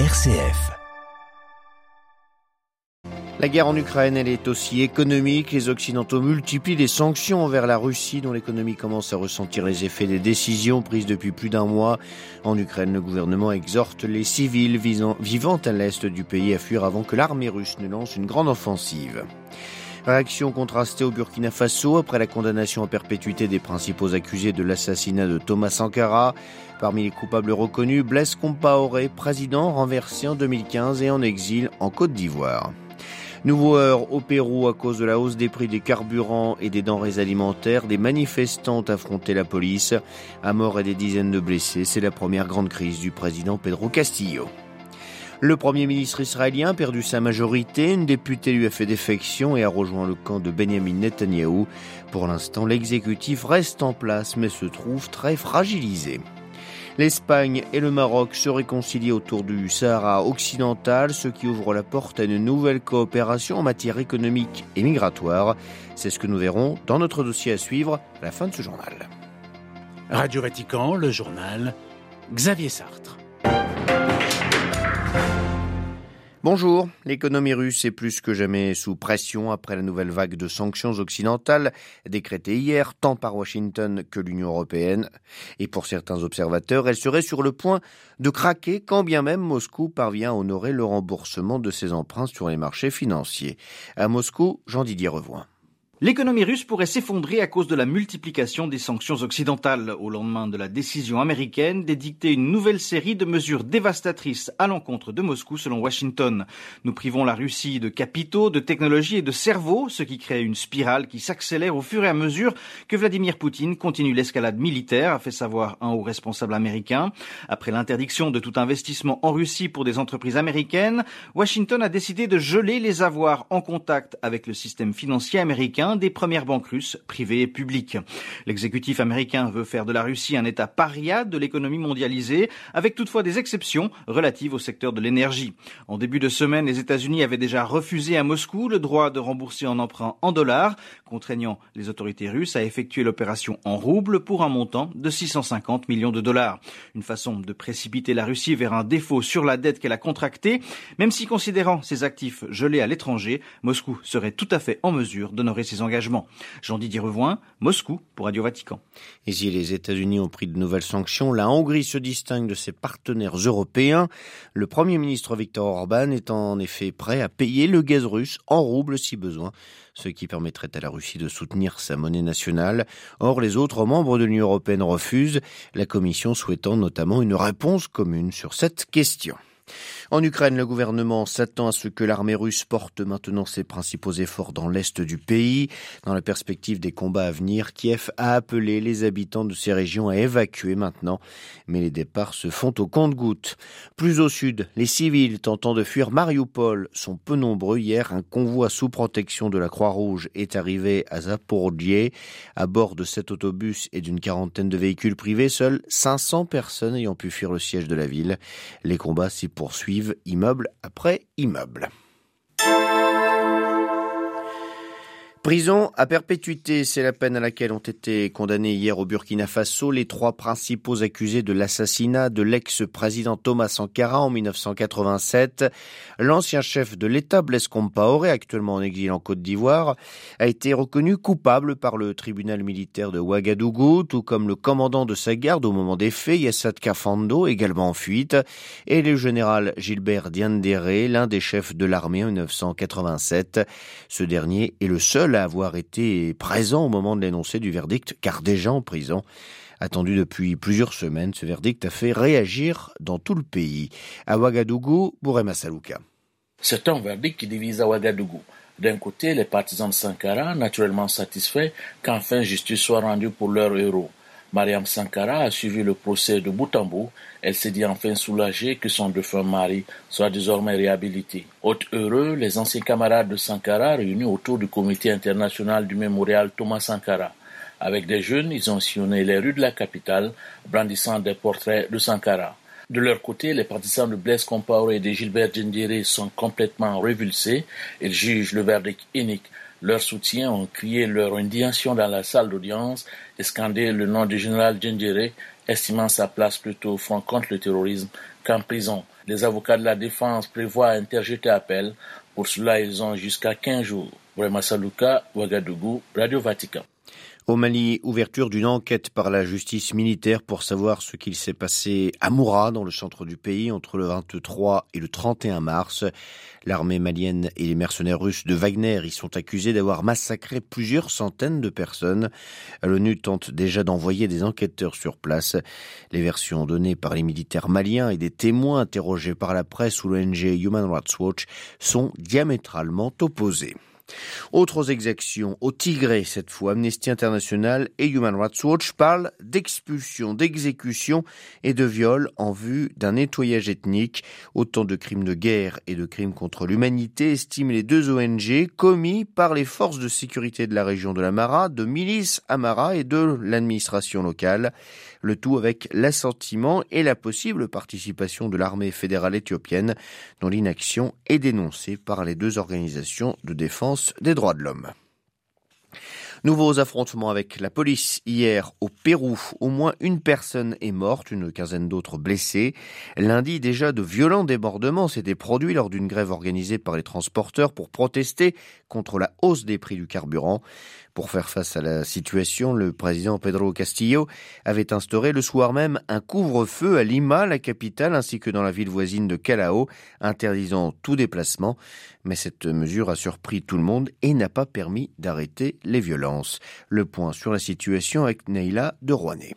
RCF. La guerre en Ukraine, elle est aussi économique. Les Occidentaux multiplient les sanctions envers la Russie, dont l'économie commence à ressentir les effets des décisions prises depuis plus d'un mois. En Ukraine, le gouvernement exhorte les civils vivant à l'est du pays à fuir avant que l'armée russe ne lance une grande offensive. Réaction contrastée au Burkina Faso après la condamnation en perpétuité des principaux accusés de l'assassinat de Thomas Sankara. Parmi les coupables reconnus, Blaise Compaoré, président renversé en 2015 et en exil en Côte d'Ivoire. Nouveau heure au Pérou à cause de la hausse des prix des carburants et des denrées alimentaires. Des manifestants ont affronté la police. À mort et des dizaines de blessés, c'est la première grande crise du président Pedro Castillo. Le Premier ministre israélien a perdu sa majorité, une députée lui a fait défection et a rejoint le camp de Benjamin Netanyahou. Pour l'instant, l'exécutif reste en place mais se trouve très fragilisé. L'Espagne et le Maroc se réconcilient autour du Sahara occidental, ce qui ouvre la porte à une nouvelle coopération en matière économique et migratoire. C'est ce que nous verrons dans notre dossier à suivre à la fin de ce journal. Radio Vatican, le journal Xavier Sartre. Bonjour, l'économie russe est plus que jamais sous pression après la nouvelle vague de sanctions occidentales décrétée hier tant par Washington que l'Union européenne. Et pour certains observateurs, elle serait sur le point de craquer quand bien même Moscou parvient à honorer le remboursement de ses emprunts sur les marchés financiers. À Moscou, Jean-Didier Revoin. L'économie russe pourrait s'effondrer à cause de la multiplication des sanctions occidentales au lendemain de la décision américaine d'édicter une nouvelle série de mesures dévastatrices à l'encontre de Moscou selon Washington. Nous privons la Russie de capitaux, de technologies et de cerveaux, ce qui crée une spirale qui s'accélère au fur et à mesure que Vladimir Poutine continue l'escalade militaire, a fait savoir un haut responsable américain. Après l'interdiction de tout investissement en Russie pour des entreprises américaines, Washington a décidé de geler les avoirs en contact avec le système financier américain des premières banques russes, privées et publiques. L'exécutif américain veut faire de la Russie un État paria de l'économie mondialisée, avec toutefois des exceptions relatives au secteur de l'énergie. En début de semaine, les États-Unis avaient déjà refusé à Moscou le droit de rembourser en emprunt en dollars, contraignant les autorités russes à effectuer l'opération en roubles pour un montant de 650 millions de dollars. Une façon de précipiter la Russie vers un défaut sur la dette qu'elle a contractée, même si considérant ses actifs gelés à l'étranger, Moscou serait tout à fait en mesure d'honorer ses engagement. Jean-Didier Revoin, Moscou pour Radio Vatican. Et si les États-Unis ont pris de nouvelles sanctions, la Hongrie se distingue de ses partenaires européens. Le Premier ministre Viktor Orban est en effet prêt à payer le gaz russe en roubles si besoin, ce qui permettrait à la Russie de soutenir sa monnaie nationale. Or, les autres membres de l'Union européenne refusent, la Commission souhaitant notamment une réponse commune sur cette question. En Ukraine, le gouvernement s'attend à ce que l'armée russe porte maintenant ses principaux efforts dans l'est du pays. Dans la perspective des combats à venir, Kiev a appelé les habitants de ces régions à évacuer maintenant, mais les départs se font au compte-gouttes. Plus au sud, les civils tentant de fuir Mariupol sont peu nombreux. Hier, un convoi sous protection de la Croix-Rouge est arrivé à Zaporodje. À bord de cet autobus et d'une quarantaine de véhicules privés, seules 500 personnes ayant pu fuir le siège de la ville. Les combats s'y poursuivent immeuble après immeuble. Prison à perpétuité, c'est la peine à laquelle ont été condamnés hier au Burkina Faso les trois principaux accusés de l'assassinat de l'ex-président Thomas Sankara en 1987. L'ancien chef de l'État, Blaise Compaoré, actuellement en exil en Côte d'Ivoire, a été reconnu coupable par le tribunal militaire de Ouagadougou, tout comme le commandant de sa garde au moment des faits, Yassad Kafando, également en fuite, et le général Gilbert Diandéré, l'un des chefs de l'armée en 1987. Ce dernier est le seul avoir été présent au moment de l'énoncé du verdict, car déjà en prison. Attendu depuis plusieurs semaines, ce verdict a fait réagir dans tout le pays. À Ouagadougou, Bourema Salouka. C'est un verdict qui divise à Ouagadougou. D'un côté, les partisans de Sankara, naturellement satisfaits qu'enfin justice soit rendue pour leur héros. Mariam Sankara a suivi le procès de bout. Elle s'est dit enfin soulagée que son défunt mari soit désormais réhabilité. Haute heureux, les anciens camarades de Sankara réunis autour du comité international du mémorial Thomas Sankara. Avec des jeunes, ils ont sillonné les rues de la capitale, brandissant des portraits de Sankara. De leur côté, les partisans de Blaise Compaoré et de Gilbert Djendéré sont complètement révulsés. Ils jugent le verdict unique leurs soutiens ont crié leur indignation dans la salle d'audience et scandé le nom du général Djendjere estimant sa place plutôt au front contre le terrorisme qu'en prison. Les avocats de la défense prévoient interjeter appel. Pour cela, ils ont jusqu'à 15 jours. Saluka, Ouagadougou, Radio Vatican. Au Mali, ouverture d'une enquête par la justice militaire pour savoir ce qu'il s'est passé à Moura, dans le centre du pays, entre le 23 et le 31 mars. L'armée malienne et les mercenaires russes de Wagner y sont accusés d'avoir massacré plusieurs centaines de personnes. L'ONU tente déjà d'envoyer des enquêteurs sur place. Les versions données par les militaires maliens et des témoins interrogés par la presse ou l'ONG Human Rights Watch sont diamétralement opposées. Autres exactions au Tigré, cette fois Amnesty International et Human Rights Watch parlent d'expulsion, d'exécution et de viol en vue d'un nettoyage ethnique. Autant de crimes de guerre et de crimes contre l'humanité, estiment les deux ONG, commis par les forces de sécurité de la région de la Mara, de milices Amara et de l'administration locale le tout avec l'assentiment et la possible participation de l'armée fédérale éthiopienne, dont l'inaction est dénoncée par les deux organisations de défense des droits de l'homme. Nouveaux affrontements avec la police hier au Pérou. Au moins une personne est morte, une quinzaine d'autres blessées. Lundi, déjà, de violents débordements s'étaient produits lors d'une grève organisée par les transporteurs pour protester contre la hausse des prix du carburant. Pour faire face à la situation, le président Pedro Castillo avait instauré le soir même un couvre-feu à Lima, la capitale, ainsi que dans la ville voisine de Calao, interdisant tout déplacement. Mais cette mesure a surpris tout le monde et n'a pas permis d'arrêter les violences. Le point sur la situation avec Neila de Rouanet.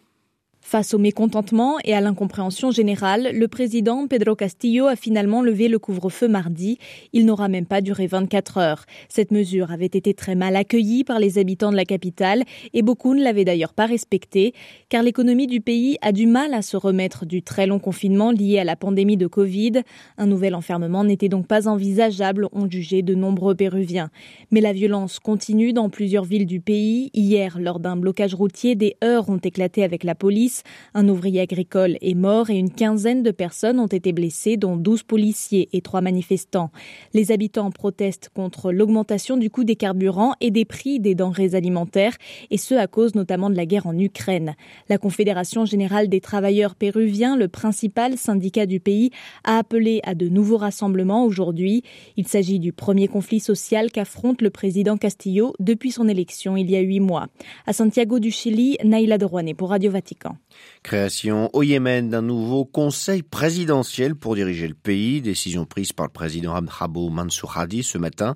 Face au mécontentement et à l'incompréhension générale, le président Pedro Castillo a finalement levé le couvre-feu mardi. Il n'aura même pas duré 24 heures. Cette mesure avait été très mal accueillie par les habitants de la capitale et beaucoup ne l'avaient d'ailleurs pas respectée, car l'économie du pays a du mal à se remettre du très long confinement lié à la pandémie de Covid. Un nouvel enfermement n'était donc pas envisageable, ont jugé de nombreux Péruviens. Mais la violence continue dans plusieurs villes du pays. Hier, lors d'un blocage routier, des heurts ont éclaté avec la police. Un ouvrier agricole est mort et une quinzaine de personnes ont été blessées, dont 12 policiers et trois manifestants. Les habitants protestent contre l'augmentation du coût des carburants et des prix des denrées alimentaires, et ce à cause notamment de la guerre en Ukraine. La Confédération générale des travailleurs péruviens, le principal syndicat du pays, a appelé à de nouveaux rassemblements aujourd'hui. Il s'agit du premier conflit social qu'affronte le président Castillo depuis son élection il y a huit mois. À Santiago du Chili, Naïla de pour Radio Vatican. Création au Yémen d'un nouveau conseil présidentiel pour diriger le pays, décision prise par le président Abdrabo Mansour Hadi ce matin.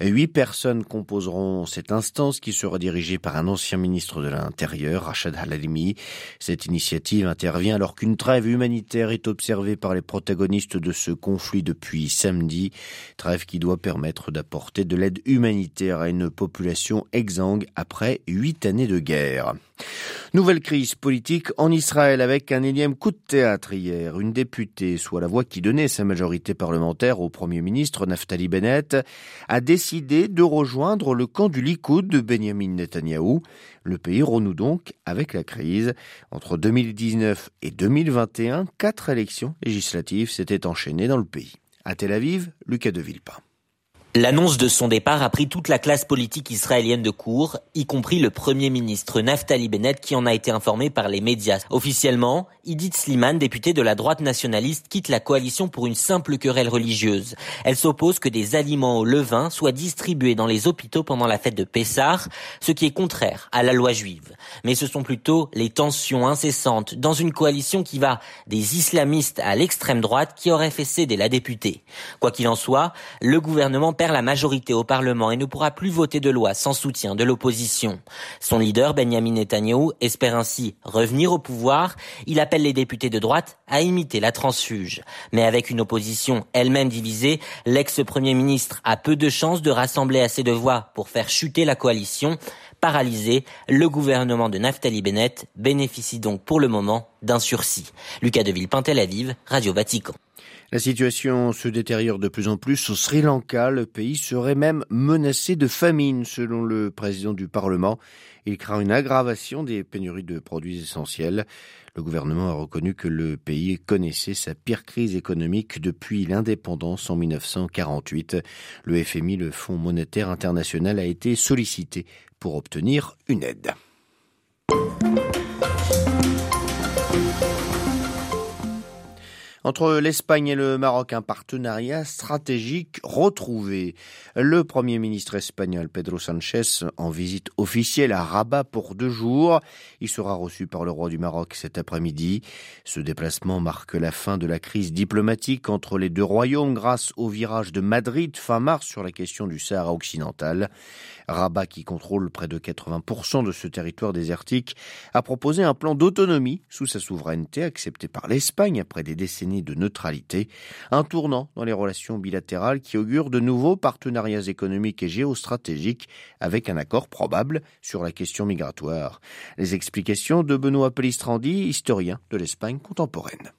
Huit personnes composeront cette instance qui sera dirigée par un ancien ministre de l'Intérieur, Rachad Halalimi. Cette initiative intervient alors qu'une trêve humanitaire est observée par les protagonistes de ce conflit depuis samedi, trêve qui doit permettre d'apporter de l'aide humanitaire à une population exsangue après huit années de guerre. Nouvelle crise politique en Israël avec un énième coup de théâtre hier. Une députée, soit la voix qui donnait sa majorité parlementaire au Premier ministre Naftali Bennett, a décidé de rejoindre le camp du Likoud de Benjamin Netanyahou. Le pays renoue donc avec la crise. Entre 2019 et 2021, quatre élections législatives s'étaient enchaînées dans le pays. À Tel Aviv, Lucas de Villepin. L'annonce de son départ a pris toute la classe politique israélienne de court, y compris le premier ministre Naftali Bennett qui en a été informé par les médias. Officiellement, Idit Sliman, députée de la droite nationaliste, quitte la coalition pour une simple querelle religieuse. Elle s'oppose que des aliments au levain soient distribués dans les hôpitaux pendant la fête de Pessah, ce qui est contraire à la loi juive. Mais ce sont plutôt les tensions incessantes dans une coalition qui va des islamistes à l'extrême droite qui auraient fait céder la députée. Quoi qu'il en soit, le gouvernement perd la majorité au Parlement et ne pourra plus voter de loi sans soutien de l'opposition. Son leader, Benjamin Netanyahu, espère ainsi revenir au pouvoir. Il appelle les députés de droite à imiter la transfuge. Mais avec une opposition elle-même divisée, l'ex-premier ministre a peu de chances de rassembler assez de voix pour faire chuter la coalition. Paralysé, le gouvernement de Naftali Bennett bénéficie donc pour le moment d'un sursis. Lucas Deville, Tel Aviv, Radio Vatican. La situation se détériore de plus en plus. Au Sri Lanka, le pays serait même menacé de famine, selon le président du Parlement. Il craint une aggravation des pénuries de produits essentiels. Le gouvernement a reconnu que le pays connaissait sa pire crise économique depuis l'indépendance en 1948. Le FMI, le Fonds monétaire international, a été sollicité pour obtenir une aide. Entre l'Espagne et le Maroc, un partenariat stratégique retrouvé. Le Premier ministre espagnol Pedro Sanchez en visite officielle à Rabat pour deux jours. Il sera reçu par le roi du Maroc cet après-midi. Ce déplacement marque la fin de la crise diplomatique entre les deux royaumes grâce au virage de Madrid fin mars sur la question du Sahara occidental. Rabat, qui contrôle près de 80% de ce territoire désertique, a proposé un plan d'autonomie sous sa souveraineté accepté par l'Espagne après des décennies de neutralité, un tournant dans les relations bilatérales qui augure de nouveaux partenariats économiques et géostratégiques avec un accord probable sur la question migratoire. Les explications de Benoît Pellistrandi, historien de l'Espagne contemporaine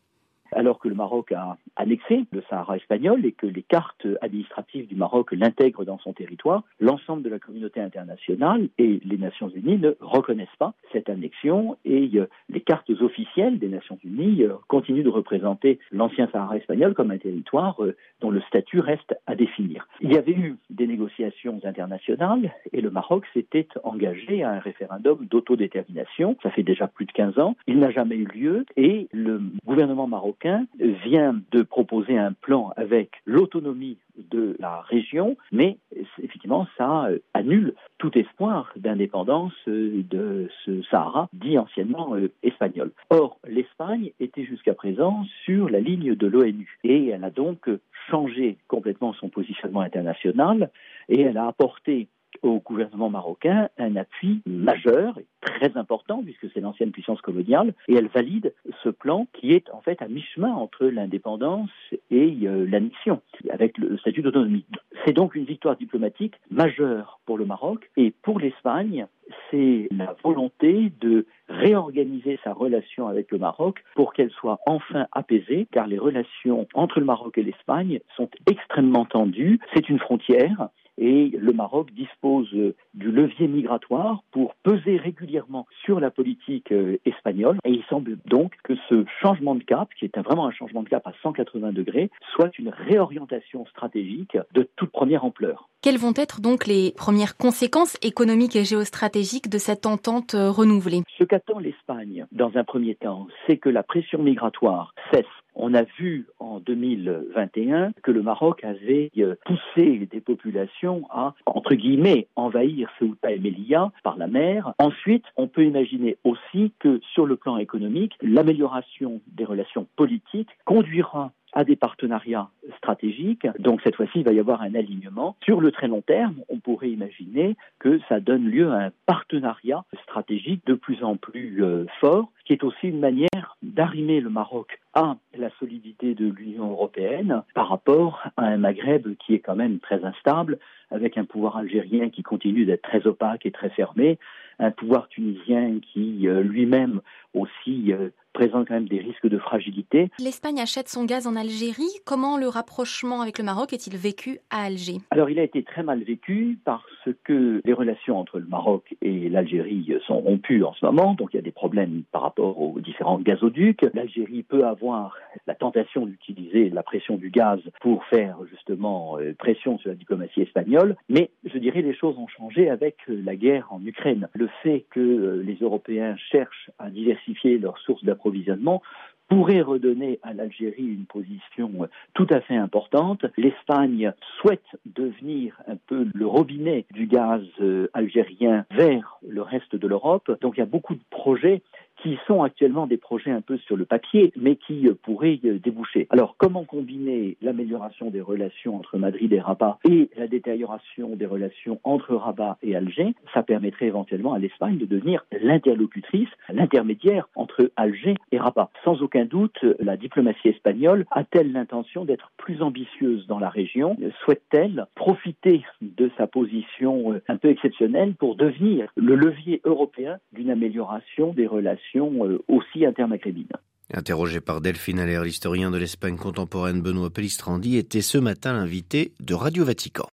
alors que le Maroc a annexé le Sahara espagnol et que les cartes administratives du Maroc l'intègrent dans son territoire, l'ensemble de la communauté internationale et les Nations Unies ne reconnaissent pas cette annexion et euh, les cartes officielles des Nations Unies euh, continuent de représenter l'ancien Sahara espagnol comme un territoire euh, dont le statut reste à définir. Il y avait eu des négociations internationales et le Maroc s'était engagé à un référendum d'autodétermination. Ça fait déjà plus de 15 ans. Il n'a jamais eu lieu et le gouvernement marocain vient de proposer un plan avec l'autonomie de la région, mais effectivement, ça euh, annule tout espoir d'indépendance euh, de ce Sahara, dit anciennement euh, espagnol. Or, l'Espagne était jusqu'à présent sur la ligne de l'ONU et elle a donc changé complètement son positionnement international et elle a apporté au gouvernement marocain un appui majeur et très important puisque c'est l'ancienne puissance coloniale et elle valide ce plan qui est en fait à mi-chemin entre l'indépendance et euh, l'annexion avec le statut d'autonomie. C'est donc une victoire diplomatique majeure pour le Maroc et pour l'Espagne, c'est la volonté de réorganiser sa relation avec le Maroc pour qu'elle soit enfin apaisée, car les relations entre le Maroc et l'Espagne sont extrêmement tendues. C'est une frontière, et le Maroc dispose du levier migratoire pour peser régulièrement sur la politique euh, espagnole et il semble donc que ce changement de cap, qui est vraiment un changement de cap à 180 degrés, soit une réorientation stratégique de toute première ampleur. Quelles vont être donc les premières conséquences économiques et géostratégiques de cette entente euh, renouvelée? Ce qu'attend l'Espagne dans un premier temps, c'est que la pression migratoire cesse on a vu en 2021 que le Maroc avait euh, poussé des populations à, entre guillemets, envahir Ceuta et Melilla par la mer. Ensuite, on peut imaginer aussi que sur le plan économique, l'amélioration des relations politiques conduira à des partenariats stratégiques. Donc cette fois-ci, il va y avoir un alignement. Sur le très long terme, on pourrait imaginer que ça donne lieu à un partenariat stratégique de plus en plus euh, fort, qui est aussi une manière d'arrimer le Maroc à la solidité de l'Union européenne par rapport à un Maghreb qui est quand même très instable, avec un pouvoir algérien qui continue d'être très opaque et très fermé, un pouvoir tunisien qui euh, lui-même aussi euh, présente quand même des risques de fragilité. L'Espagne achète son gaz en Algérie. Comment le rapprochement avec le Maroc est-il vécu à Alger? Alors il a été très mal vécu parce que les relations entre le Maroc et l'Algérie sont rompues en ce moment, donc il y a des problèmes par rapport aux différents gazoducs. L'Algérie peut avoir la tentation d'utiliser la pression du gaz pour faire justement euh, pression sur la diplomatie espagnole, mais je dirais les choses ont changé avec la guerre en Ukraine. Le fait que euh, les Européens cherchent à diversifier leurs sources d'approvisionnement approvisionnement pourrait redonner à l'Algérie une position euh, tout à fait importante. L'Espagne souhaite devenir un peu le robinet du gaz euh, algérien vers le reste de l'Europe. Donc il y a beaucoup de projets qui sont actuellement des projets un peu sur le papier, mais qui euh, pourraient déboucher. Alors, comment combiner l'amélioration des relations entre Madrid et Rabat et la détérioration des relations entre Rabat et Alger? Ça permettrait éventuellement à l'Espagne de devenir l'interlocutrice, l'intermédiaire entre Alger et Rabat. Sans aucun doute, la diplomatie espagnole a-t-elle l'intention d'être plus ambitieuse dans la région? Souhaite-t-elle profiter de sa position euh, un peu exceptionnelle pour devenir le levier européen d'une amélioration des relations euh, aussi intermaghrébine. Interrogé par Delphine Allaire, l'historien de l'Espagne contemporaine Benoît Pellistrandi était ce matin l'invité de Radio Vatican.